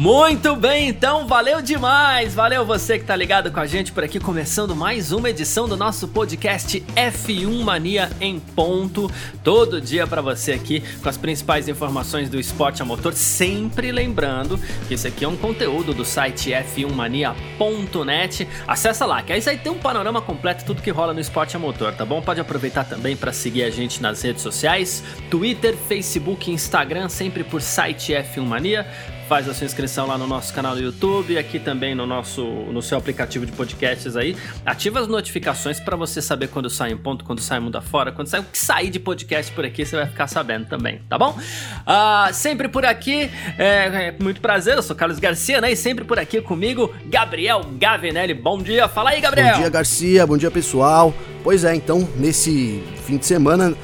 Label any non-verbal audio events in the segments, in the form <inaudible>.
Muito bem, então, valeu demais! Valeu você que tá ligado com a gente por aqui, começando mais uma edição do nosso podcast F1 Mania em ponto. Todo dia para você aqui com as principais informações do esporte a motor. Sempre lembrando que esse aqui é um conteúdo do site f1mania.net. Acessa lá, que aí você tem um panorama completo tudo que rola no esporte a motor, tá bom? Pode aproveitar também para seguir a gente nas redes sociais: Twitter, Facebook, Instagram, sempre por site F1 Mania faz a sua inscrição lá no nosso canal do YouTube, aqui também no nosso no seu aplicativo de podcasts aí. Ativa as notificações para você saber quando sai um ponto, quando sai mundo afora, quando sai o que sair de podcast por aqui, você vai ficar sabendo também, tá bom? Uh, sempre por aqui, é, é, muito prazer, eu sou Carlos Garcia, né? E sempre por aqui comigo, Gabriel Gavinelli. Bom dia, fala aí, Gabriel. Bom dia, Garcia, bom dia, pessoal. Pois é, então, nesse fim de semana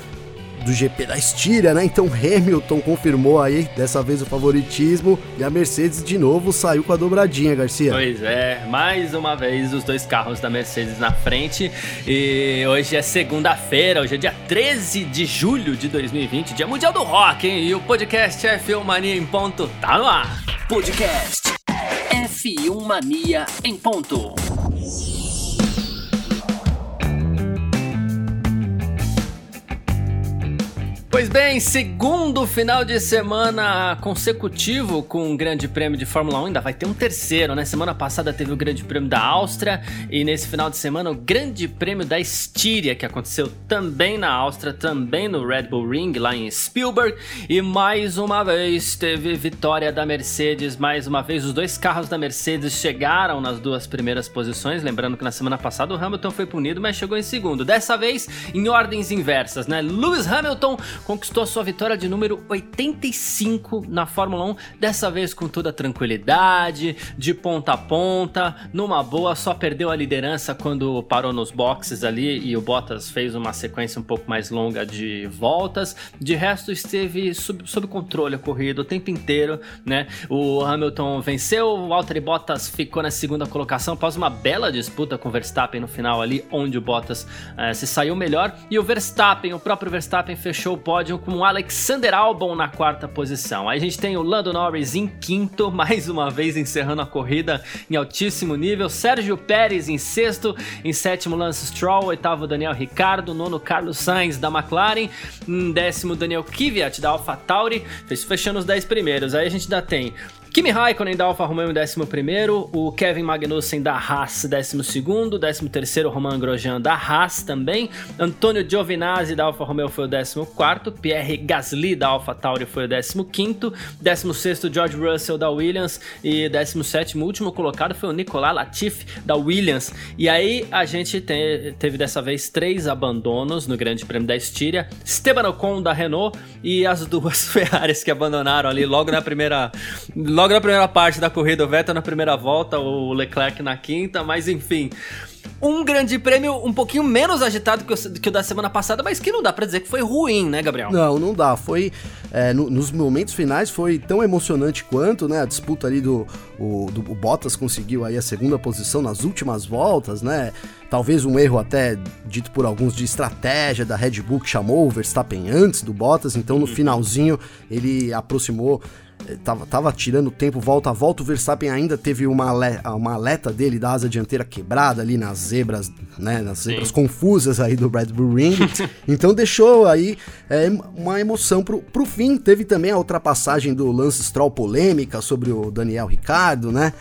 do GP da Estíria, né? Então Hamilton confirmou aí, dessa vez o favoritismo, e a Mercedes de novo saiu com a dobradinha, Garcia. Pois é, mais uma vez os dois carros da Mercedes na frente. E hoje é segunda-feira, hoje é dia 13 de julho de 2020, dia mundial do rock, hein? E o podcast F1 Mania em ponto tá no ar. Podcast F1 Mania em ponto. Pois bem, segundo final de semana consecutivo com o Grande Prêmio de Fórmula 1, ainda vai ter um terceiro, né? Semana passada teve o Grande Prêmio da Áustria e nesse final de semana o Grande Prêmio da Estíria, que aconteceu também na Áustria, também no Red Bull Ring, lá em Spielberg. E mais uma vez teve vitória da Mercedes, mais uma vez os dois carros da Mercedes chegaram nas duas primeiras posições. Lembrando que na semana passada o Hamilton foi punido, mas chegou em segundo. Dessa vez em ordens inversas, né? Lewis Hamilton conquistou a sua vitória de número 85 na Fórmula 1, dessa vez com toda tranquilidade, de ponta a ponta, numa boa, só perdeu a liderança quando parou nos boxes ali e o Bottas fez uma sequência um pouco mais longa de voltas. De resto, esteve sob, sob controle a corrida o tempo inteiro, né? O Hamilton venceu, o Valtteri Bottas ficou na segunda colocação após uma bela disputa com o Verstappen no final ali, onde o Bottas eh, se saiu melhor e o Verstappen, o próprio Verstappen fechou o com o Alexander Albon na quarta posição. Aí a gente tem o Lando Norris em quinto, <laughs> mais uma vez encerrando a corrida em altíssimo nível. Sérgio Pérez em sexto, em sétimo Lance Stroll, oitavo Daniel Ricardo, nono Carlos Sainz da McLaren, em décimo Daniel Kvyat da AlphaTauri, fechando os dez primeiros. Aí a gente ainda tem Kimi Raikkonen da Alfa Romeo em 11, o Kevin Magnussen da Haas 12, 13 Romain Grosjean da Haas também, Antônio Giovinazzi da Alfa Romeo foi o 14, Pierre Gasly da Alfa Tauri foi o 15, 16 George Russell da Williams e 17 último colocado foi o Nicolas Latifi da Williams. E aí a gente te, teve dessa vez três abandonos no Grande Prêmio da Estíria, Esteban Ocon da Renault e as duas <laughs> Ferraris que abandonaram ali logo na primeira logo logo na primeira parte da corrida, o Vettel na primeira volta, o Leclerc na quinta, mas enfim. Um grande prêmio um pouquinho menos agitado que o, que o da semana passada, mas que não dá para dizer que foi ruim, né, Gabriel? Não, não dá. Foi. É, no, nos momentos finais foi tão emocionante quanto, né? A disputa ali do, o, do o Bottas conseguiu aí a segunda posição nas últimas voltas, né? Talvez um erro até dito por alguns de estratégia da Red Bull que chamou o Verstappen antes do Bottas, então no uhum. finalzinho ele aproximou tava, tava tirando tempo volta a volta. O Verstappen ainda teve uma, uma aleta dele da asa dianteira quebrada ali nas zebras, né? Nas zebras Sim. confusas aí do Red Bull Ring. <laughs> então deixou aí é, uma emoção pro, pro fim. Teve também a ultrapassagem do Lance Stroll polêmica sobre o Daniel Ricardo, né?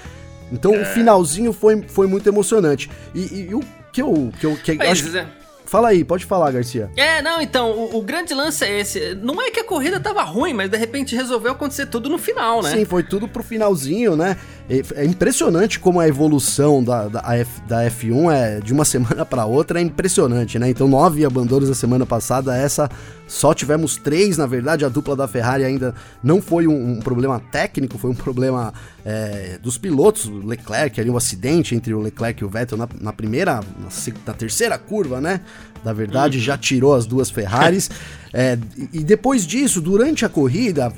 Então é. o finalzinho foi, foi muito emocionante. E, e, e o que eu. Que eu que, Mas, acho... é Fala aí, pode falar, Garcia. É, não, então, o, o, grande lance é esse. Não é que a corrida tava ruim, mas de repente resolveu acontecer tudo no final, né? Sim, foi tudo pro finalzinho, né? É impressionante como a evolução da, da, F, da F1 é de uma <laughs> semana para outra é impressionante, né? Então, nove abandonos na semana passada, essa só tivemos três, na verdade. A dupla da Ferrari ainda não foi um, um problema técnico, foi um problema é, dos pilotos. O Leclerc, ali, um acidente entre o Leclerc e o Vettel na, na primeira, na, na terceira curva, né? Da verdade, uhum. já tirou as duas Ferraris. <laughs> É, e depois disso, durante a corrida,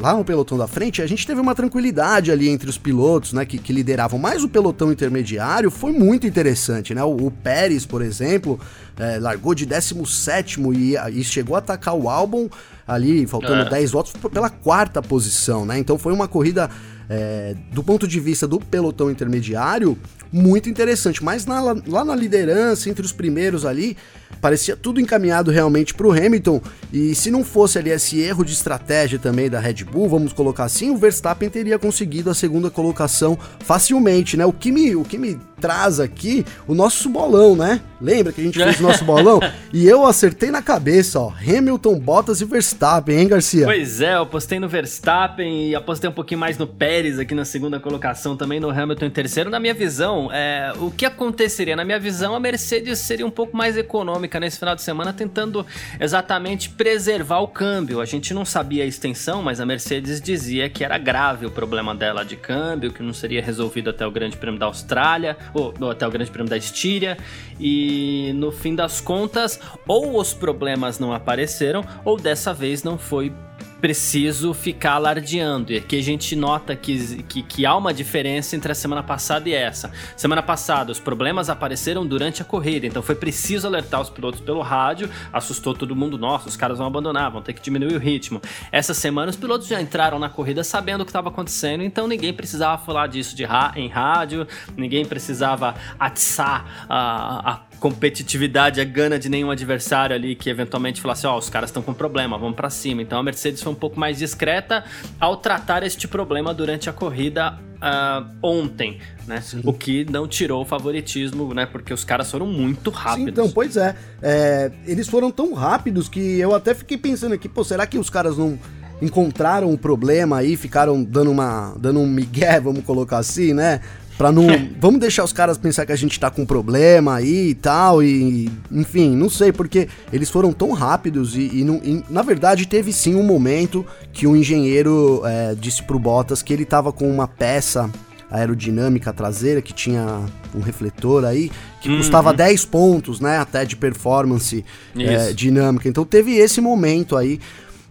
lá no pelotão da frente, a gente teve uma tranquilidade ali entre os pilotos, né, que, que lideravam. Mas o pelotão intermediário foi muito interessante, né? O, o Pérez, por exemplo, é, largou de 17 e, e chegou a atacar o álbum ali, faltando é. 10 votos, pela quarta posição, né? Então foi uma corrida, é, do ponto de vista do pelotão intermediário, muito interessante. Mas na, lá na liderança, entre os primeiros ali, parecia tudo encaminhado realmente para o Hamilton. E se não fosse ali esse erro de estratégia também da Red Bull, vamos colocar assim, o Verstappen teria conseguido a segunda colocação facilmente, né? O que me, o que me traz aqui o nosso bolão, né? Lembra que a gente fez o nosso bolão? <laughs> E eu acertei na cabeça, ó. Hamilton, Bottas e Verstappen, hein, Garcia? Pois é, eu apostei no Verstappen e apostei um pouquinho mais no Pérez aqui na segunda colocação, também no Hamilton em terceiro. Na minha visão, é, o que aconteceria? Na minha visão, a Mercedes seria um pouco mais econômica nesse final de semana, tentando exatamente preservar o câmbio. A gente não sabia a extensão, mas a Mercedes dizia que era grave o problema dela de câmbio, que não seria resolvido até o Grande Prêmio da Austrália ou, ou até o Grande Prêmio da Estíria, e no fim das contas, ou os problemas não apareceram, ou dessa vez não foi preciso ficar alardeando. E aqui a gente nota que, que, que, há uma diferença entre a semana passada e essa. Semana passada, os problemas apareceram durante a corrida, então foi preciso alertar os pilotos pelo rádio, assustou todo mundo. Nossa, os caras vão abandonar, vão ter que diminuir o ritmo. Essa semana, os pilotos já entraram na corrida sabendo o que estava acontecendo, então ninguém precisava falar disso de em rádio, ninguém precisava atiçar a, a competitividade, a gana de nenhum adversário ali que eventualmente falasse, ó, oh, os caras estão com problema, vamos para cima. Então a Mercedes foi um pouco mais discreta ao tratar este problema durante a corrida uh, ontem, né? Sim. O que não tirou o favoritismo, né? Porque os caras foram muito rápidos. Sim, então, pois é. é. Eles foram tão rápidos que eu até fiquei pensando aqui, pô, será que os caras não encontraram um problema aí, ficaram dando uma dando um migué, <laughs> vamos colocar assim, né? Pra não. vamos deixar os caras pensar que a gente tá com problema aí e tal. E. Enfim, não sei, porque eles foram tão rápidos e, e, não, e na verdade teve sim um momento que o um engenheiro é, disse pro Bottas que ele tava com uma peça aerodinâmica traseira que tinha um refletor aí que uhum. custava 10 pontos, né, até de performance é, dinâmica. Então teve esse momento aí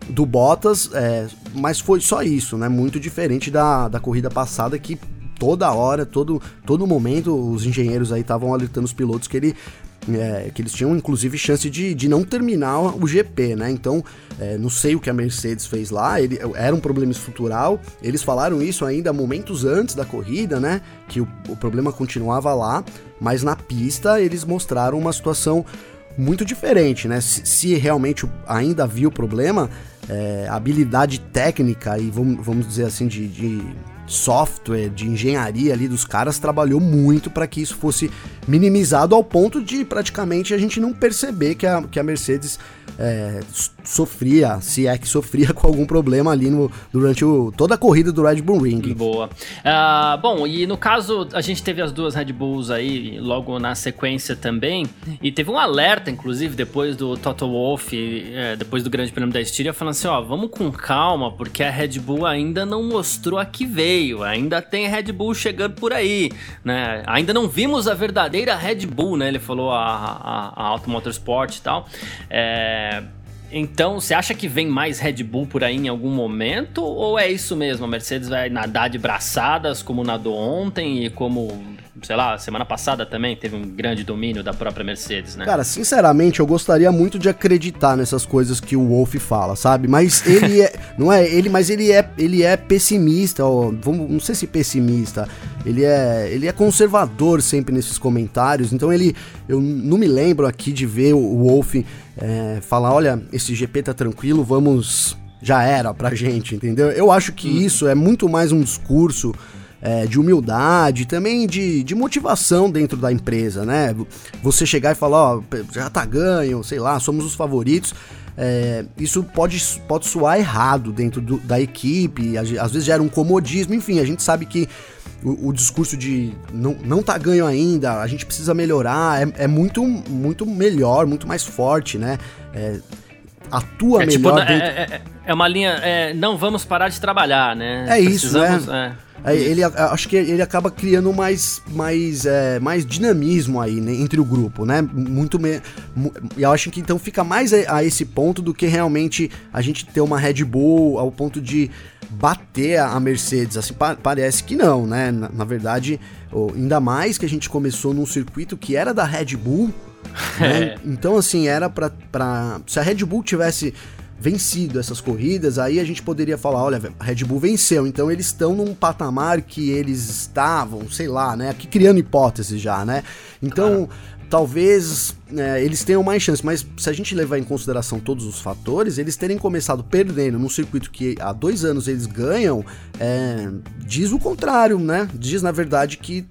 do Bottas, é, mas foi só isso, né? Muito diferente da, da corrida passada que toda hora, todo, todo momento, os engenheiros aí estavam alertando os pilotos que ele é, que eles tinham inclusive chance de, de não terminar o GP, né? Então, é, não sei o que a Mercedes fez lá, ele, era um problema estrutural. Eles falaram isso ainda momentos antes da corrida, né? Que o, o problema continuava lá, mas na pista eles mostraram uma situação muito diferente, né? Se, se realmente ainda havia o problema, é, habilidade técnica e vamos, vamos dizer assim, de, de software, de engenharia ali dos caras trabalhou muito para que isso fosse minimizado ao ponto de praticamente a gente não perceber que a, que a Mercedes é, sofria, se é que sofria <laughs> com algum problema ali no, durante o, toda a corrida do Red Bull Ring. Boa. Uh, bom, e no caso, a gente teve as duas Red Bulls aí logo na sequência também, e teve um alerta, inclusive, depois do Toto Wolff, é, depois do Grande Prêmio da Estíria, falando assim, ó, vamos com calma, porque a Red Bull ainda não mostrou a que veio, ainda tem Red Bull chegando por aí, né? Ainda não vimos a verdadeira Red Bull, né? Ele falou a, a, a Auto Motorsport e tal. É, então, você acha que vem mais Red Bull por aí em algum momento? Ou é isso mesmo? A Mercedes vai nadar de braçadas como nadou ontem e como sei lá, semana passada também teve um grande domínio da própria Mercedes, né? Cara, sinceramente, eu gostaria muito de acreditar nessas coisas que o Wolf fala, sabe? Mas ele é, <laughs> não é ele, mas ele é, ele é pessimista, ó, vamos, não sei se pessimista. Ele é, ele é conservador sempre nesses comentários. Então ele, eu não me lembro aqui de ver o Wolf é, falar, olha, esse GP tá tranquilo, vamos já era pra gente, entendeu? Eu acho que hum. isso é muito mais um discurso é, de humildade, também de, de motivação dentro da empresa, né? Você chegar e falar, ó, já tá ganho, sei lá, somos os favoritos. É, isso pode, pode soar errado dentro do, da equipe, às vezes gera um comodismo, enfim, a gente sabe que o, o, discurso de não, não tá ganho ainda, a gente precisa melhorar, é, é muito, muito melhor, muito mais forte, né? É, atua é, tipo, melhor. Tipo, dentro... é, é, uma linha. não vamos parar de trabalhar, né? É isso, né? ele acho que ele acaba criando mais mais é, mais dinamismo aí né, entre o grupo, né? Muito me, eu acho que então fica mais a, a, esse ponto do que realmente a gente ter uma Red Bull ao ponto de bater a Mercedes, assim pa, parece que não, né? Na, na verdade, oh, ainda mais que a gente começou num circuito que era da Red Bull, <laughs> né? É. Então assim era para se a Red Bull tivesse vencido essas corridas, aí a gente poderia falar, olha, a Red Bull venceu, então eles estão num patamar que eles estavam, sei lá, né? Aqui criando hipóteses já, né? Então, talvez é, eles tenham mais chance, mas se a gente levar em consideração todos os fatores, eles terem começado perdendo num circuito que há dois anos eles ganham, é, diz o contrário, né? Diz na verdade que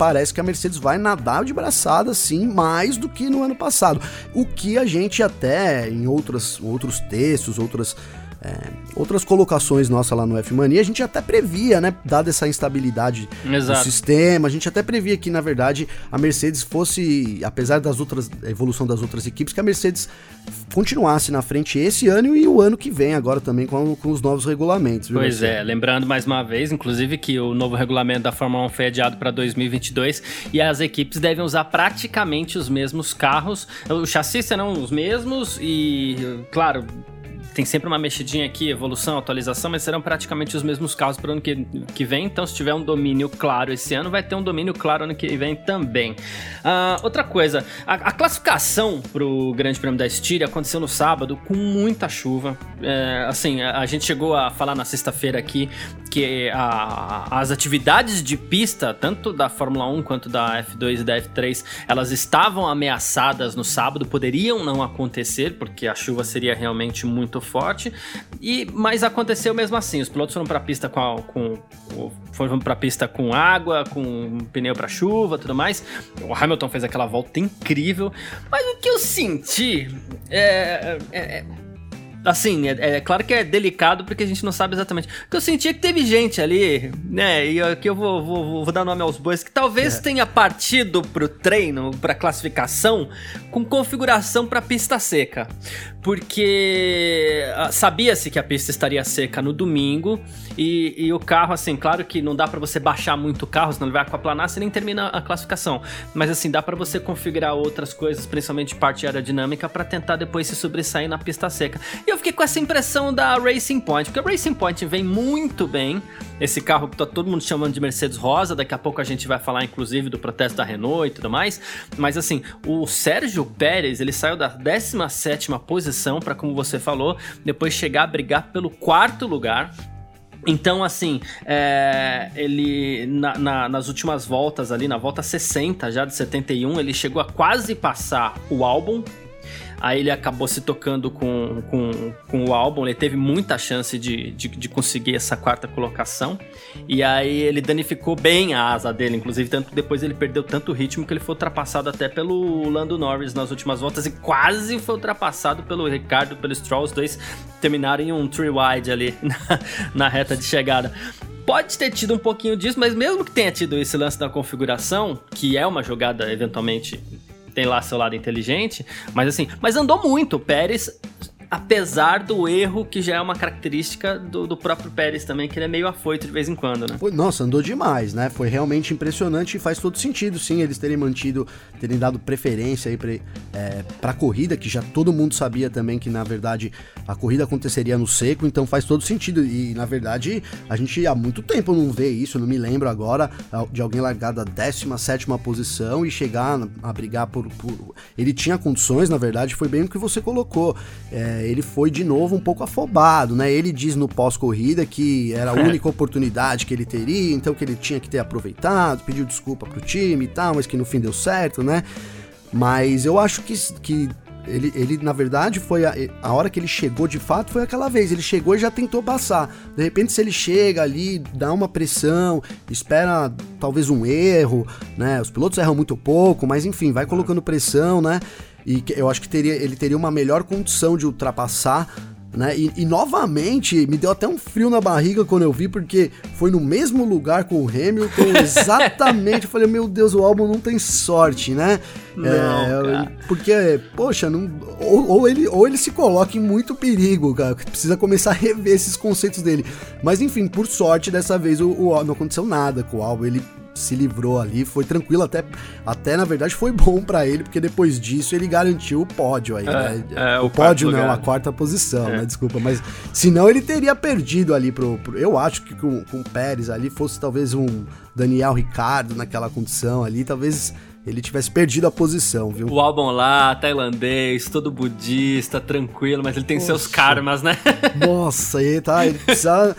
parece que a Mercedes vai nadar de braçada, sim, mais do que no ano passado. O que a gente até em outras, outros textos, outras é, outras colocações nossas lá no F-Mania, a gente até previa, né? Dada essa instabilidade Exato. do sistema, a gente até previa que, na verdade, a Mercedes fosse, apesar das outras, evolução das outras equipes, que a Mercedes continuasse na frente esse ano e o ano que vem, agora também com, com os novos regulamentos. Viu, pois é, lembrando mais uma vez, inclusive, que o novo regulamento da Fórmula 1 foi adiado para 2022 e as equipes devem usar praticamente os mesmos carros. Os chassis serão os mesmos e, claro, tem sempre uma mexidinha aqui, evolução, atualização, mas serão praticamente os mesmos carros para o ano que, que vem. Então, se tiver um domínio claro esse ano, vai ter um domínio claro ano que vem também. Uh, outra coisa, a, a classificação para o Grande Prêmio da Estíria aconteceu no sábado com muita chuva. É, assim, a, a, gente chegou a falar na sexta-feira aqui que a, as atividades de pista, tanto da Fórmula 1 quanto da F2 e da F3, elas estavam ameaçadas no sábado, poderiam não acontecer, porque a chuva seria realmente muito forte, e mas aconteceu mesmo assim. Os pilotos foram para a pista com, a, com foram para a pista com água, com pneu para chuva, tudo mais. O Hamilton fez aquela volta incrível, mas o que eu senti é, é, é Assim, é, é, claro que é delicado porque a gente não sabe exatamente. Porque eu sentia que teve gente ali, né? E aqui eu vou, vou, vou dar nome aos bois, que talvez é. tenha partido pro treino, pra classificação, com configuração pra pista seca. Porque ah, sabia-se que a pista estaria seca no domingo e, e o carro, assim, claro que não dá para você baixar muito o carro, senão ele vai aquaplanar, você nem termina a classificação. Mas assim, dá para você configurar outras coisas, principalmente parte aerodinâmica, para tentar depois se sobressair na pista seca. E eu fiquei com essa impressão da Racing Point, porque a Racing Point vem muito bem. Esse carro que tá todo mundo chamando de Mercedes Rosa, daqui a pouco a gente vai falar inclusive do protesto da Renault e tudo mais. Mas assim, o Sérgio Pérez, ele saiu da 17 posição para como você falou, depois chegar a brigar pelo quarto lugar. Então, assim, é, ele na, na, nas últimas voltas ali, na volta 60 já de 71, ele chegou a quase passar o álbum, Aí ele acabou se tocando com, com, com o álbum, ele teve muita chance de, de, de, conseguir essa quarta colocação. E aí ele danificou bem a asa dele, inclusive, tanto depois ele perdeu tanto ritmo que ele foi ultrapassado até pelo Lando Norris nas últimas voltas e quase foi ultrapassado pelo Ricardo, pelo Stroll. Os dois terminaram em um three wide ali <laughs> na, na reta de chegada pode ter tido um pouquinho disso, mas mesmo que tenha tido esse lance da configuração, que é uma jogada eventualmente tem lá seu lado inteligente, mas assim, mas andou muito. O Pérez apesar do erro que já é uma característica do, do, próprio Pérez também, que ele é meio afoito de vez em quando, né? Foi, nossa, andou demais, né? Foi realmente impressionante e faz todo sentido, sim, eles terem mantido, terem dado preferência aí pra, é, pra corrida, que já todo mundo sabia também que, na verdade, a corrida aconteceria no seco, então faz todo sentido. E, na verdade, a gente há muito tempo não vê isso, não me lembro agora de alguém largar da 17 posição e chegar a brigar por, por, Ele tinha condições, na verdade, foi bem o que você colocou. É, ele foi de novo um pouco afobado, né? Ele diz no pós-corrida que era a única oportunidade que ele teria, então que ele tinha que ter aproveitado, pediu desculpa pro time e tal, mas que no fim deu certo, né? Mas eu acho que, que ele, ele na verdade, foi a, a hora que ele chegou de fato, foi aquela vez. Ele chegou e já tentou passar. De repente, se ele chega ali, dá uma pressão, espera talvez um erro, né? Os pilotos erram muito pouco, mas enfim, vai colocando pressão, né? E eu acho que teria, ele teria uma melhor condição de ultrapassar né? E, e, novamente me deu até um frio na barriga quando eu vi, porque foi no mesmo lugar com o Hamilton, <laughs> exatamente. eu falei, meu Deus, o álbum não tem sorte, né? Não, é, porque, poxa, não, ou, ou, ele, ou ele se coloca em muito perigo, cara. Precisa começar a rever esses conceitos dele. Mas enfim, por sorte, dessa vez o, o não aconteceu nada com o álbum. Ele se livrou ali, foi tranquilo, até, até na verdade foi bom para ele, porque depois disso ele garantiu o pódio aí, é, né? É, o, o pódio não, a quarta posição, é. né? Desculpa, mas senão ele teria perdido ali pro. pro eu acho que com, com o Pérez ali fosse talvez um Daniel Ricardo naquela condição ali, talvez ele tivesse perdido a posição, viu? O álbum lá, tailandês, todo budista, tranquilo, mas ele tem seus karmas, né? <laughs> Nossa, ele tá. Ele precisa.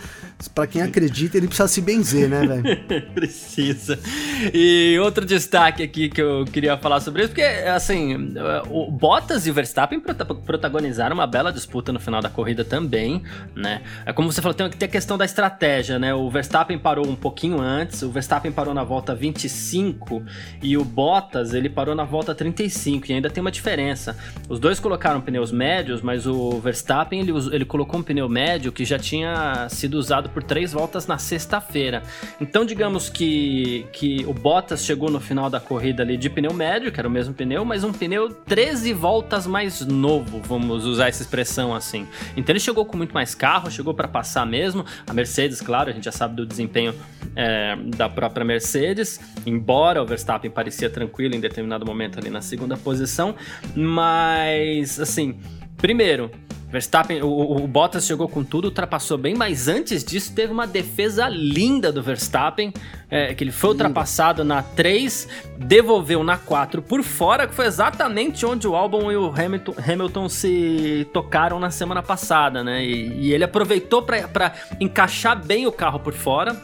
Para quem acredita, ele precisa se benzer, né, velho? <laughs> precisa. <laughs> E outro destaque aqui que eu queria falar sobre isso, porque, assim, o Bottas e o Verstappen protagonizaram uma bela disputa no final da corrida também, né? É como você falou, tem, a questão da estratégia, né? O Verstappen parou um pouquinho antes, o Verstappen parou na volta 25 e o Bottas, ele parou na volta 35, e ainda tem uma diferença. Os dois colocaram pneus médios, mas o Verstappen, ele, ele colocou um pneu médio que já tinha sido usado por três voltas na sexta-feira. Então, digamos que, que o Bottas chegou no final da corrida ali de pneu médio, que era o mesmo pneu, mas um pneu 13 voltas mais novo, vamos usar essa expressão assim. Então, ele chegou com muito mais carro, chegou para passar mesmo. A Mercedes, claro, a gente já sabe do desempenho é, da própria Mercedes, embora o Verstappen parecia tranquilo em determinado momento ali na segunda posição, mas assim. Primeiro, Verstappen, o, o, Bottas chegou com tudo, ultrapassou bem, mas antes disso teve uma defesa linda do Verstappen, é, que ele foi ultrapassado na 3, devolveu na 4 por fora, que foi exatamente onde o Albon e o Hamilton, Hamilton se tocaram na semana passada, né? E, e ele aproveitou para encaixar bem o carro por fora,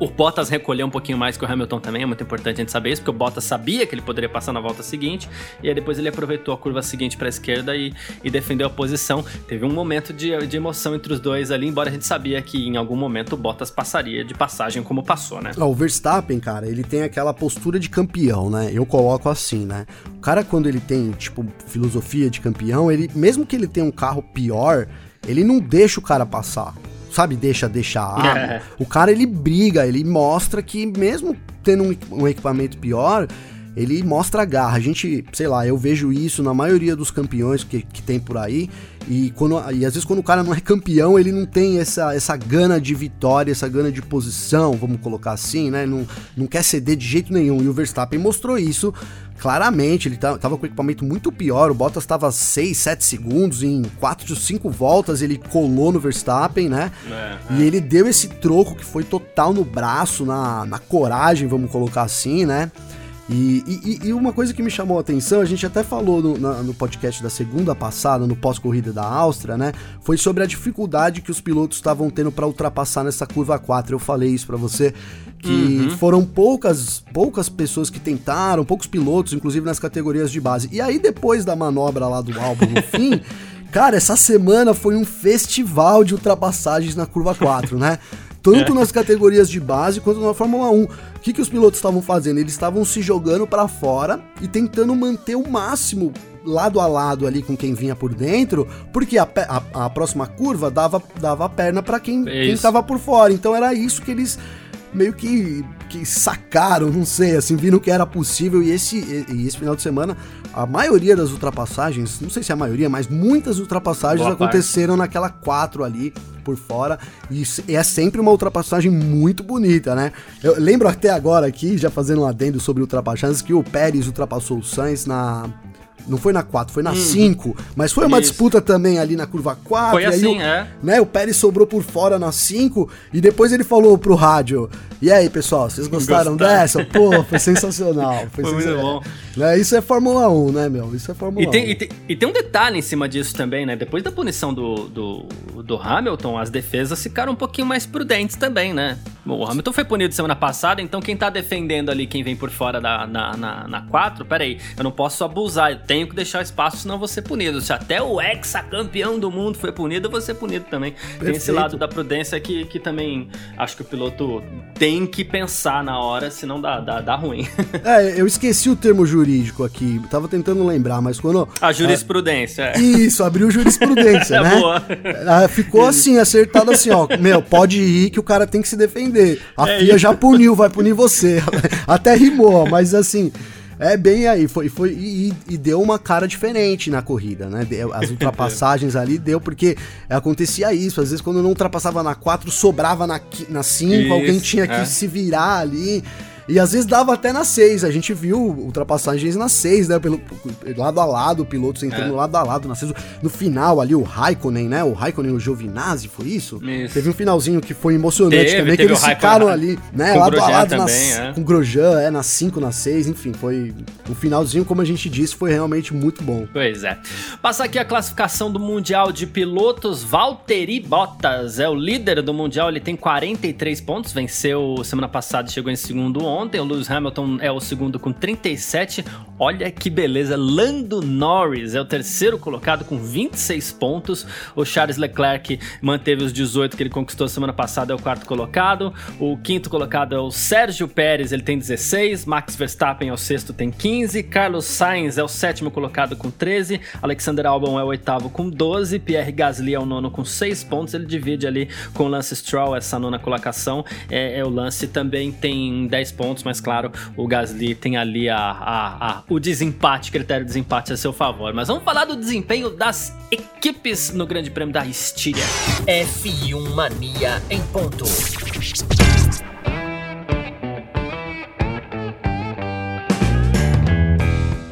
o Bottas recolheu um pouquinho mais que o Hamilton também, é muito importante a gente saber isso, porque o Bottas sabia que ele poderia passar na volta seguinte, e aí depois ele aproveitou a curva seguinte para a esquerda e, e, defendeu a posição. Teve um momento de, de, emoção entre os dois ali, embora a gente sabia que em algum momento o Bottas passaria de passagem como passou, né? o Verstappen, cara, ele tem aquela postura de campeão, né? Eu coloco assim, né? O cara, quando ele tem, tipo, filosofia de campeão, ele, mesmo que ele tenha um carro pior, ele não deixa o cara passar sabe, deixa deixar. É. <laughs> O cara ele briga, ele mostra que mesmo tendo um, um equipamento pior, ele mostra a garra. A gente, sei lá, eu vejo isso na maioria dos campeões que, que tem por aí. E, quando, e às vezes quando o cara não é campeão, ele não tem essa, essa gana de vitória, essa gana de posição, vamos colocar assim, né? Não, não quer ceder de jeito nenhum. E o Verstappen mostrou isso claramente. Ele tava com o equipamento muito pior. O Bottas estava 6, 7 segundos. Em 4 5 voltas ele colou no Verstappen, né? É, é. E ele deu esse troco que foi total no braço, na, na coragem, vamos colocar assim, né? E, e, e, uma coisa que me chamou a atenção, a gente até falou no, na, no podcast da segunda passada, no pós-corrida da Áustria, né? Foi sobre a dificuldade que os pilotos estavam tendo para ultrapassar nessa curva 4. Eu falei isso para você, que uhum. foram poucas, poucas pessoas que tentaram, poucos pilotos, inclusive nas categorias de base. E aí, depois da manobra lá do álbum no fim. <laughs> Cara, essa semana foi um festival de ultrapassagens na curva 4, né? Tanto é. nas categorias de base quanto na Fórmula 1. O que, que os pilotos estavam fazendo? Eles estavam se jogando para fora e tentando manter o máximo lado a lado ali com quem vinha por dentro, porque a, a, a próxima curva dava, dava a perna para quem, é quem tava por fora. Então era isso que eles meio que, que sacaram, não sei, assim, viram que era possível. E esse, e esse final de semana, a maioria das ultrapassagens, não sei se é a maioria, mas muitas ultrapassagens Boa aconteceram parte. naquela 4 ali por fora. E é sempre uma ultrapassagem muito bonita, né? Eu lembro até agora aqui, já fazendo um adendo sobre ultrapassagens, que o Pérez ultrapassou o Sainz na não foi na 4, foi na 5. Hum, mas foi uma isso. disputa também ali na curva 4. Foi assim, o, é. Né, o Pérez sobrou por fora na 5. E depois ele falou pro rádio: E aí, pessoal, vocês gostaram, dessa? Pô, foi sensacional. <laughs> Foi, foi sensacional. muito bom. Né, isso é Fórmula 1, né, meu? Isso é Fórmula e tem, 1. E tem, e tem um detalhe em cima disso também, né? Depois da punição do, do, do Hamilton, as defesas ficaram um pouquinho mais prudentes também, né? O Hamilton foi punido semana passada, então quem tá defendendo ali, quem vem por fora da, na, na, na 4, peraí, eu não posso abusar, tenho que deixar espaço, senão vou ser punido. Se até o ex-campeão do mundo foi punido, eu vou ser punido também. Perfeito. Tem esse lado da prudência que, que também acho que o piloto tem que pensar na hora, senão dá, dá, dá ruim. <laughs> É, eu esqueci o termo jurídico aqui, tava tentando lembrar, mas quando. A jurisprudência. É, isso, abriu jurisprudência, <laughs> né? Boa. Ah, ficou assim, acertado assim, ó. Meu, pode ir que o cara tem que se defender. A é FIA isso. já puniu, vai punir você. <laughs> Até rimou, mas assim. É bem aí, foi, foi e, e, deu uma cara diferente na corrida, né? As <laughs> ultrapassagens ali deu, porque acontecia isso. Às vezes, quando não ultrapassava na 4, sobrava na 5, alguém tinha que é. se virar ali. E às vezes dava até na 6. A gente viu ultrapassagens na 6, né? Pelo, lado a lado, pilotos entrando é. lado a lado na 6. No final ali, o Raikkonen, né? O Raikkonen e o Giovinazzi, foi isso? isso? Teve um finalzinho que foi emocionante teve, também, teve que eles ficaram ali, né? Lado a lado também, é. com o Grosjean, é, na 5, na 6, enfim, foi. O finalzinho, como a gente disse, foi realmente muito bom. Pois é. Passar aqui a classificação do Mundial de Pilotos. Valtteri Bottas é o líder do Mundial, ele tem 43 pontos, venceu semana passada, chegou em segundo ontem ontem. O Lewis Hamilton é o segundo com 37. Olha que beleza. Lando Norris é o terceiro colocado com 26 pontos. O Charles Leclerc manteve os 18 que ele conquistou semana passada, é o quarto colocado. O quinto colocado é o Sérgio Pérez, ele tem 16. Max Verstappen é o sexto, tem 15. Carlos Sainz é o sétimo colocado com 13. Alexander Albon é o oitavo com 12. Pierre Gasly é o nono com 6 pontos. Ele divide ali com o Lance Stroll essa nona colocação. É, é o Lance também tem 10 pontos mas claro, o Gasly tem ali a, a, a, o desempate, critério de desempate a seu favor. Mas vamos falar do desempenho das equipes no Grande Prêmio da Estíria. F1 Mania em ponto.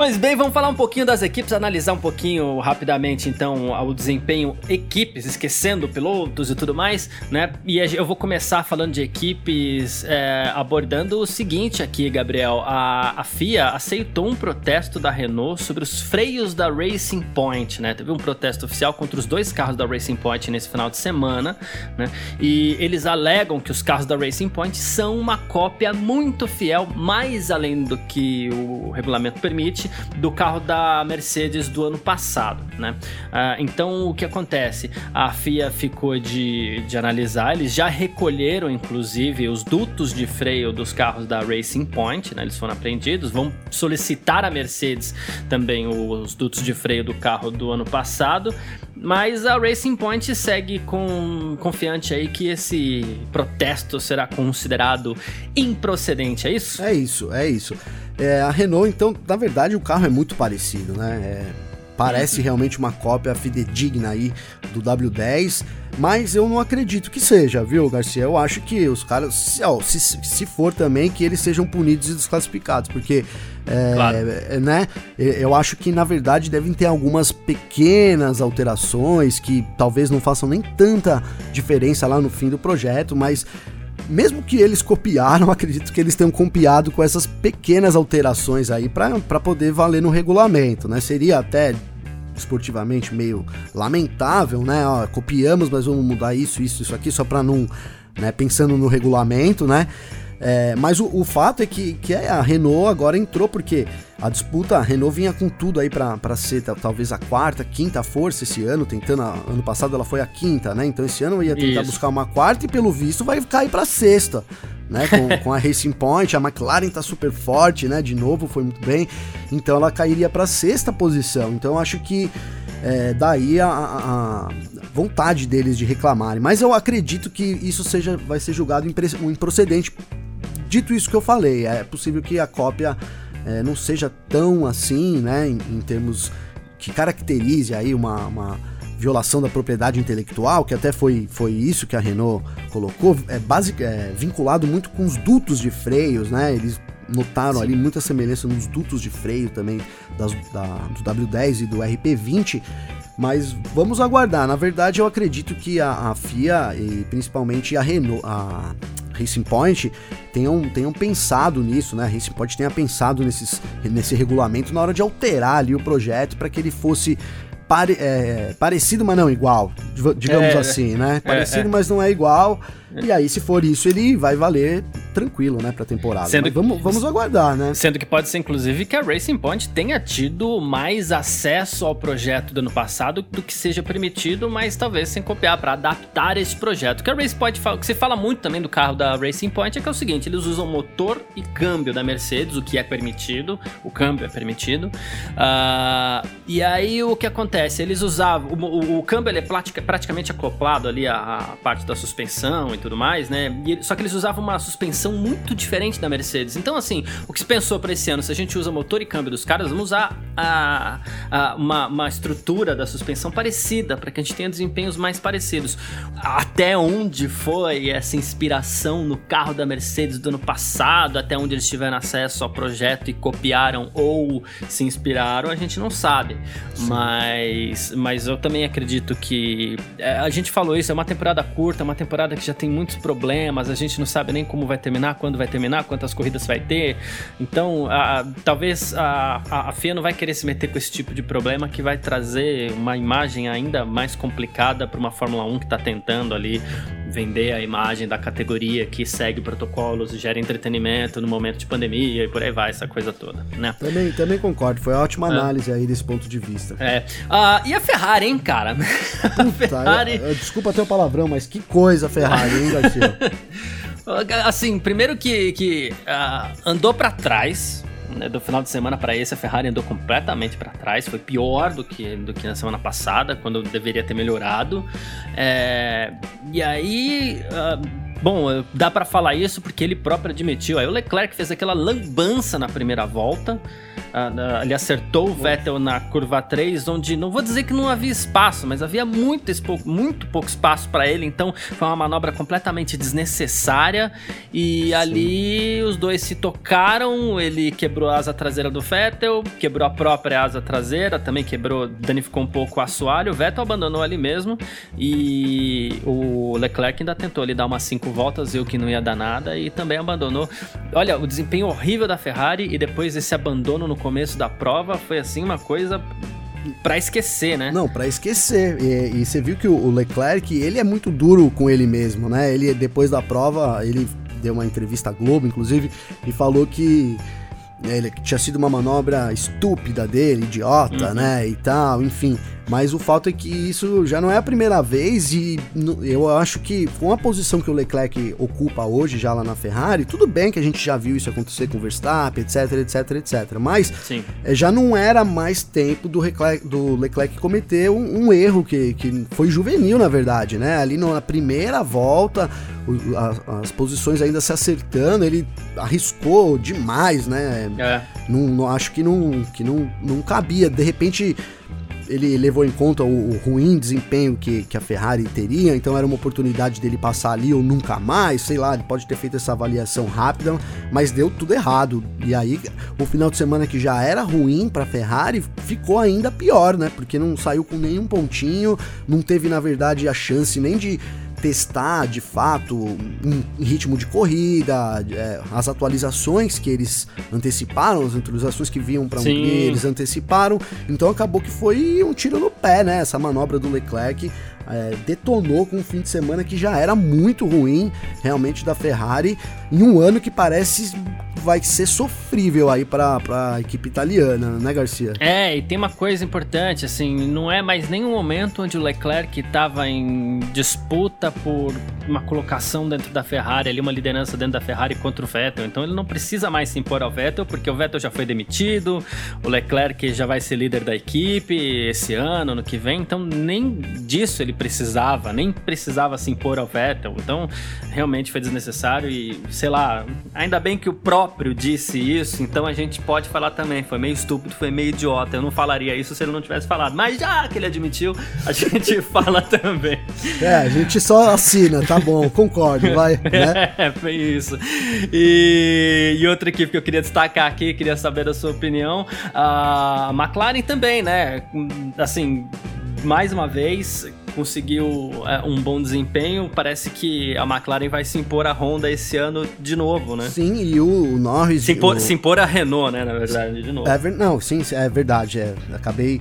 Pois bem, vamos falar um pouquinho das equipes, analisar um pouquinho rapidamente então o desempenho equipes, esquecendo pilotos e tudo mais, né? E eu vou começar falando de equipes é, abordando o seguinte aqui, Gabriel. A, a, FIA aceitou um protesto da Renault sobre os freios da Racing Point, né? Teve um protesto oficial contra os dois carros da Racing Point nesse final de semana, né? E eles alegam que os carros da Racing Point são uma cópia muito fiel, mais além do que o regulamento permite do carro da Mercedes do ano passado, né? Ah, então o que acontece? A FIA ficou de, de analisar, eles já recolheram inclusive os dutos de freio dos carros da Racing Point, né? Eles foram apreendidos, vão solicitar à Mercedes também os dutos de freio do carro do ano passado, mas a Racing Point segue com confiante aí que esse protesto será considerado improcedente, é isso? É isso, é isso. É, a Renault, então, na verdade, o carro é muito parecido, né? É, parece realmente uma cópia fidedigna aí do W10, mas eu não acredito que seja, viu, Garcia? Eu acho que os caras, se, ó, se, se for também, que eles sejam punidos e desclassificados, porque, é, claro. É, né, eu acho que na verdade devem ter algumas pequenas alterações que talvez não façam nem tanta diferença lá no fim do projeto, mas mesmo que eles copiaram, <laughs> acredito que eles tenham copiado com essas pequenas alterações aí para poder valer no regulamento, né? Seria até esportivamente meio lamentável, né? Ó, copiamos, mas vamos mudar isso, isso, isso aqui só para não, né? Pensando no regulamento, né? É, mas o, o, fato é que, que a Renault agora entrou, porque a disputa, a Renault vinha com tudo aí para ser talvez a quarta, quinta força esse ano, tentando. A, ano passado ela foi a quinta, né? Então esse ano ia tentar Isso. buscar uma quarta e pelo visto vai cair para sexta. Né, com, <laughs> com, a Racing Point, a McLaren tá super forte, né? De novo, foi muito bem. Então ela cairia para sexta posição. Então acho que é, daí a, a, vontade deles de reclamarem. Mas eu acredito que isso seja vai ser julgado improcedente Dito isso que eu falei, é possível que a cópia é, não seja tão assim, né, em, em termos que caracterize aí uma, uma, violação da propriedade intelectual, que até foi, foi isso que a Renault colocou, é, basic, é vinculado muito com os dutos de freios, né? Eles notaram Sim. ali muita semelhança nos dutos de freio também das, da, do W10 e do RP20. Mas vamos aguardar. Na verdade, eu acredito que a, a FIA e principalmente a Renault, a, Racing Point tenham, tenham pensado nisso, né? A Racing Point tenha pensado nesses, nesse regulamento na hora de alterar ali o projeto para que ele fosse pare, é, parecido, mas não igual, digamos é, assim, né? É, parecido, é, mas não é igual. E aí, se for isso, ele vai valer tranquilo, né, pra temporada. Sendo Mas vamos, vamos aguardar, né? Sendo que pode ser, inclusive, que a Racing Point tenha tido mais acesso ao projeto do ano passado do que seja permitido, mas talvez sem copiar para adaptar esse projeto. Que a Racing Point fala, o que se fala muito também do carro da Racing Point é que é o seguinte: eles usam motor e câmbio da Mercedes, o que é permitido, o câmbio é permitido. Uh, e aí o que acontece? Eles usavam. O, o, o câmbio ele é praticamente acoplado ali à, à, parte da suspensão e tudo mais, né? E, só que eles usavam uma suspensão muito diferente da Mercedes. Então, assim, o que se pensou para esse ano, se a gente usa motor e câmbio dos caras, vamos usar a, a, uma, uma estrutura da suspensão parecida, para que a gente tenha desempenhos mais parecidos. Até onde foi essa inspiração no carro da Mercedes do ano passado, até onde eles tiveram acesso ao projeto e copiaram ou se inspiraram, a gente não sabe. Mas, mas eu também acredito que. É, a gente falou isso, é uma temporada curta, é uma temporada que já tem muitos problemas, a gente não sabe nem como vai terminar, quando vai terminar, quantas corridas vai ter. Então, a, talvez a, a, a FIA não vai querer se meter com esse tipo de problema que vai trazer uma imagem ainda mais complicada para uma Fórmula 1 que está tentando ali vender a imagem da categoria que segue protocolos e gera entretenimento no momento de pandemia e por aí vai, essa coisa toda, né? Também, também concordo, foi ótima é. análise aí desse ponto de vista. É. Uh, e a Ferrari, hein, cara? <laughs> Puta, Ferrari... Eu, eu, desculpa ter o palavrão, mas que coisa a Ferrari, hein, Garcia? <laughs> Assim, primeiro que, que uh, andou para trás, né, do final de semana para esse, a Ferrari andou completamente para trás. Foi pior do que, do que na semana passada, quando deveria ter melhorado. É, e aí. Uh, Bom, dá para falar isso porque ele próprio admitiu. Aí o Leclerc fez aquela lambança na primeira volta. Ele acertou o Vettel na curva 3, onde não vou dizer que não havia espaço, mas havia muito, muito pouco espaço para ele, então foi uma manobra completamente desnecessária. E Sim. ali os dois se tocaram, ele quebrou a asa traseira do Vettel, quebrou a própria asa traseira, também quebrou, danificou um pouco o assoalho. O Vettel abandonou ali mesmo e o Leclerc ainda tentou ali dar umas 5 voltas, viu que não ia dar nada e também abandonou. Olha, o desempenho horrível da Ferrari e depois esse abandono no começo da prova foi assim uma coisa para esquecer, né? Não, para esquecer. E, e, você viu que o Leclerc, ele é muito duro com ele mesmo, né? Ele depois da prova, ele deu uma entrevista à Globo, inclusive, e falou que né, ele tinha sido uma manobra estúpida dele, idiota, uhum. né, e tal, enfim. Mas o fato é que isso já não é a primeira vez e eu acho que com a posição que o Leclerc ocupa hoje já lá na Ferrari, tudo bem que a gente já viu isso acontecer com o Verstappen, etc, etc, etc. Mas Sim. Eh, já não era mais tempo do Leclerc, do Leclerc cometer um, um erro que, que foi juvenil, na verdade, né? Ali na primeira volta, o, a, as posições ainda se acertando, ele arriscou demais, né? É. Não, não, acho que não, que não, não cabia. De repente ele levou em conta o, o, ruim desempenho que, que a Ferrari teria, então era uma oportunidade dele passar ali ou nunca mais, sei lá, ele pode ter feito essa avaliação rápida, mas deu tudo errado. E aí, o final de semana que já era ruim para a Ferrari ficou ainda pior, né? Porque não saiu com nenhum pontinho, não teve na verdade a chance nem de testar de fato um, ritmo de corrida, é, as atualizações que eles anteciparam, as atualizações que vinham para Hungria, eles anteciparam. Então acabou que foi um tiro no pé, né? Essa manobra do Leclerc é, detonou com um fim de semana que já era muito ruim, realmente, da Ferrari, em um ano que parece vai ser sofrível aí para a equipe italiana, né, Garcia? É, e tem uma coisa importante, assim, não é mais nenhum momento onde o Leclerc estava em disputa por uma colocação dentro da Ferrari, ali uma liderança dentro da Ferrari contra o Vettel. Então ele não precisa mais se impor ao Vettel, porque o Vettel já foi demitido, o Leclerc já vai ser líder da equipe esse ano, no que vem, então nem disso ele precisava, nem precisava se impor ao Vettel. Então, realmente foi desnecessário e, sei lá, ainda bem que o próprio disse isso, então a gente pode falar também. Foi meio estúpido, foi meio idiota. Eu não falaria isso se ele não tivesse falado. Mas já que ele admitiu, a <laughs> gente fala também. É, a gente só assina, tá bom, concordo, vai. <laughs> Né? É, foi isso. E, e outra equipe que eu queria destacar aqui, queria saber da sua opinião, a McLaren também, né? Assim, mais uma vez conseguiu é, um bom desempenho. Parece que a McLaren vai se impor a Honda esse ano de novo, né? Sim, e o Norris. Se impor, o... se impor a Renault, né? Na verdade, de novo. É, não, sim, é verdade. É, acabei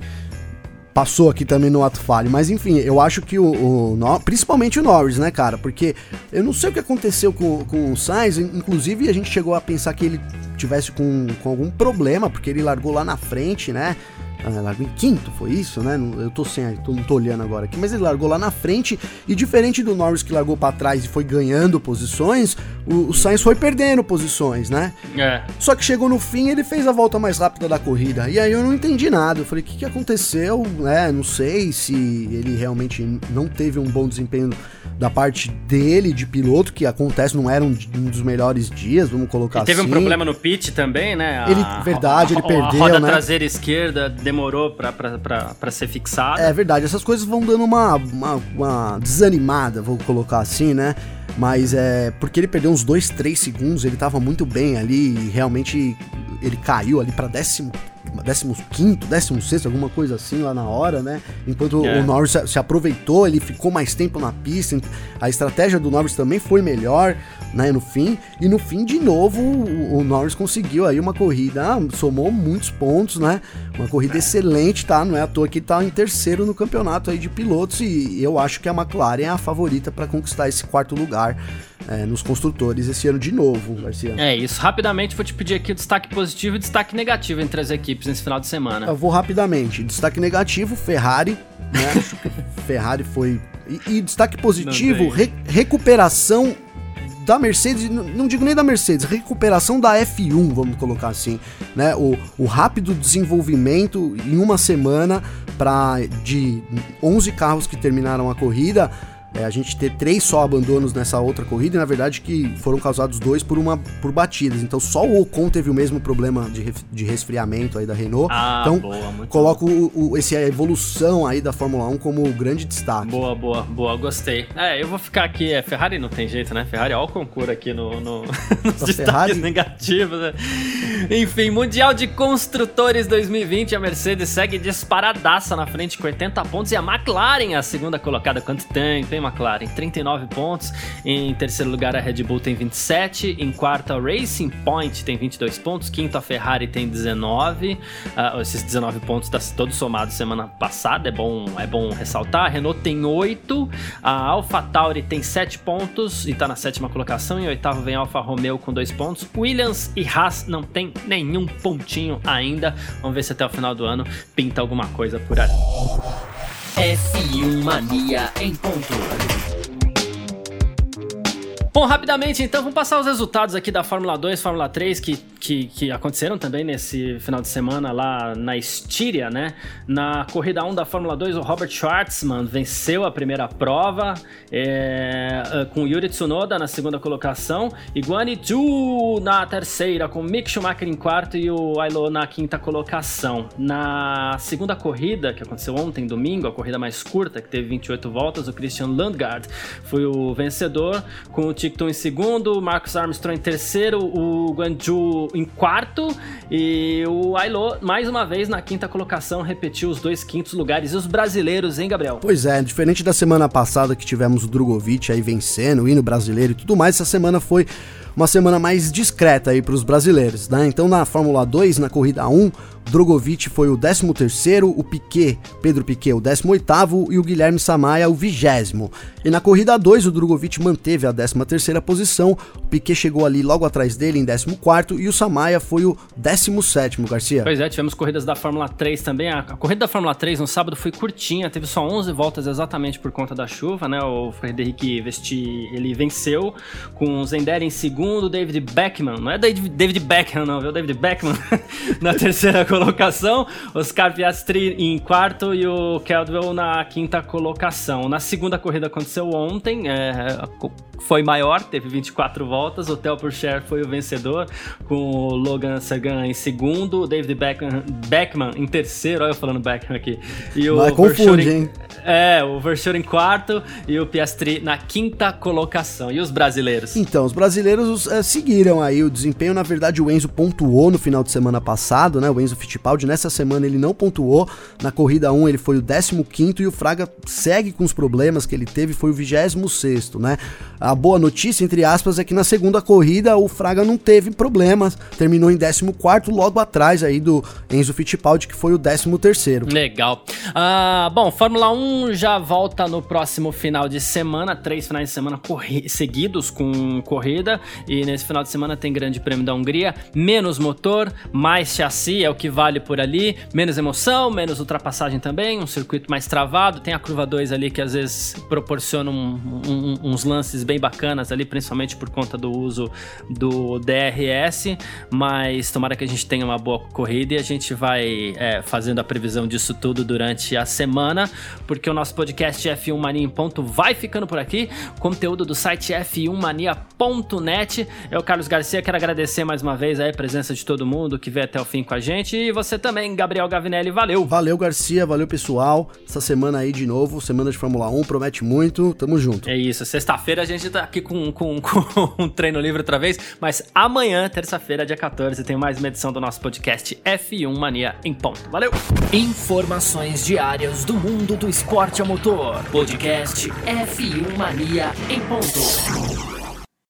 passou aqui também no ato falho. Mas enfim, eu acho que o, o, Principalmente o Norris, né, cara? Porque eu não sei o que aconteceu com, com o Sainz. Inclusive, a gente chegou a pensar que ele tivesse com, com algum problema, porque ele largou lá na frente, né? Ah, largou em quinto, foi isso, né? Eu tô sem, tô, não tô olhando agora aqui, mas ele largou lá na frente e diferente do Norris que largou para trás e foi ganhando posições, o, o Sainz foi perdendo posições, né? É. Só que chegou no fim ele fez a volta mais rápida da corrida e aí eu não entendi nada. Eu falei, o que, que aconteceu? né? não sei se ele realmente não teve um bom desempenho da parte dele de piloto, que acontece, não era um, um dos melhores dias, vamos colocar teve assim. Teve um problema no pit também, né? A, ele, verdade, ele perdeu, a roda né? traseira esquerda demorou para ser fixada. É verdade, essas coisas vão dando uma, uma, uma desanimada, vou colocar assim, né? Mas é porque ele perdeu uns 2, 3 segundos, ele tava muito bem ali e realmente ele caiu ali para décimo 15, 16, alguma coisa assim lá na hora, né? Enquanto é. o Norris se aproveitou, ele ficou mais tempo na pista, a estratégia do Norris também foi melhor, né? No fim, e no fim, de novo, o, Norris conseguiu aí uma corrida, somou muitos pontos, né? Uma corrida excelente, tá? Não é à toa que tá em terceiro no campeonato aí de pilotos, e eu acho que a McLaren é a favorita para conquistar esse quarto lugar é, nos construtores esse ano de novo, Garcia. É isso. Rapidamente vou te pedir aqui o destaque positivo e destaque negativo entre as equipes nesse final de semana. Eu vou rapidamente. Destaque negativo, Ferrari, né? <laughs> Ferrari foi. E, e destaque positivo, re recuperação da Mercedes, não digo nem da Mercedes, recuperação da F1, vamos colocar assim, né? O, o rápido desenvolvimento em uma semana para de 11 carros que terminaram a corrida é, a gente ter três só abandonos nessa outra corrida, e na verdade que foram causados dois por uma por batidas. Então só o Ocon teve o mesmo problema de, de resfriamento aí da Renault. Ah, então boa, coloco o, o, esse, a evolução aí da Fórmula 1 como grande destaque. Boa, boa, boa, gostei. É, eu vou ficar aqui, é, Ferrari não tem jeito, né? Ferrari, ó o concurso aqui no, no <laughs> nos destaques Ferrari... negativos, né? Enfim, Mundial de Construtores 2020, a Mercedes segue disparadaça na frente com 80 pontos e a McLaren a segunda colocada. Quanto tem? Tem McLaren, 39 pontos. Em terceiro lugar, a Red Bull tem 27. Em quarto, a Racing Point tem 22 pontos. Quinto, a Ferrari tem 19. Uh, ah, esses 19 pontos tá todos somados semana passada, é bom, é bom ressaltar. A Renault tem 8. A AlphaTauri tem 7 pontos e está na sétima colocação. Em oitavo vem a Alfa Romeo com 2 pontos. Williams e Haas não tem nenhum pontinho ainda. Vamos ver se até o final do ano pinta alguma coisa por ali. F1 Mania em ponto. Bom, rapidamente então, vamos passar os resultados aqui da Fórmula 2, Fórmula 3, que, que, que, aconteceram também nesse final de semana lá na Estíria, né? Na corrida 1 da Fórmula 2, o Robert Schwartzman venceu a primeira prova é, é com Yuri Tsunoda na segunda colocação e Guani Zhu na terceira, com Mick Schumacher em quarto e o Ailo na quinta colocação. Na segunda corrida, que aconteceu ontem, domingo, a corrida mais curta, que teve 28 voltas, o Christian Landgaard foi o vencedor com o Ticton em segundo, o Marcus Armstrong em terceiro, o Guanju em quarto e o Ailo, mais uma vez, na quinta colocação, repetiu os dois quintos lugares. E os brasileiros, hein, Gabriel? Pois é, diferente da semana passada que tivemos o Drogovic aí vencendo, o hino brasileiro e tudo mais, essa semana foi uma semana mais discreta aí para os brasileiros, né? Então na Fórmula 2, na corrida 1, Drogovic foi o 13º, o Piquet, Pedro Piquet, o 18º e o Guilherme Samaia o 20 E na corrida 2, o Drogovic manteve a 13ª posição, o Piquet chegou ali logo atrás dele em 14º e o Samaia foi o 17º, Garcia. Pois é, tivemos corridas da Fórmula 3 também. A corrida da Fórmula 3 no sábado foi curtinha, teve só 11 voltas exatamente por conta da chuva, né? O Frederic Vesti, ele venceu com o Zender em segundo, David Beckman, não é David, Beckham não, viu? David Beckman <laughs> na terceira colocação, Oscar Piastri em quarto e o Caldwell na quinta colocação. Na segunda corrida aconteceu ontem, é, foi maior, teve 24 voltas. O Theo Pourchaire foi o vencedor, com o Logan Sagan em segundo, o David Beckman, Beckman em terceiro, olha eu falando Beckman aqui. E o Vai confunde, hein? É, o Verschoor em quarto e o Piastri na quinta colocação. E os brasileiros? Então, os brasileiros, pilotos uh, seguiram aí o desempenho. Na verdade, o Enzo pontuou no final de semana passado, né? O Enzo Fittipaldi, nessa semana ele não pontuou. Na corrida 1 ele foi o 15 e o Fraga segue com os problemas que ele teve, foi o 26, né? A boa notícia, entre aspas, é que na segunda corrida o Fraga não teve problemas, terminou em 14, logo atrás aí do Enzo Fittipaldi, que foi o 13. Legal. Uh, bom, Fórmula 1 já volta no próximo final de semana, três finais de semana seguidos com corrida, e nesse final de semana tem Grande Prêmio da Hungria, menos motor, mais chassi, é o que vale por ali, menos emoção, menos ultrapassagem também, um circuito mais travado, tem a curva 2 ali que às vezes proporciona um, um, uns lances bem bacanas ali, principalmente por conta do uso do DRS, mas tomara que a gente tenha uma boa corrida e a gente vai é, fazendo a previsão disso tudo durante a semana, porque o nosso podcast F1 Mania em ponto vai ficando por aqui, conteúdo do site f1mania.net. Eu, Carlos Garcia, quero agradecer mais uma vez a presença de todo mundo que veio até o fim com a gente e você também, Gabriel Gavinelli, valeu. Valeu, Garcia, valeu pessoal. Essa semana aí de novo, semana de Fórmula 1, promete muito, tamo junto. É isso, sexta-feira a gente tá aqui com, com, <laughs> com um treino livre outra vez, mas amanhã, terça-feira, dia 14, tem mais uma edição do nosso podcast F1 Mania em ponto. Valeu! Informações diárias do mundo do esporte a motor. Podcast F1 Mania em ponto.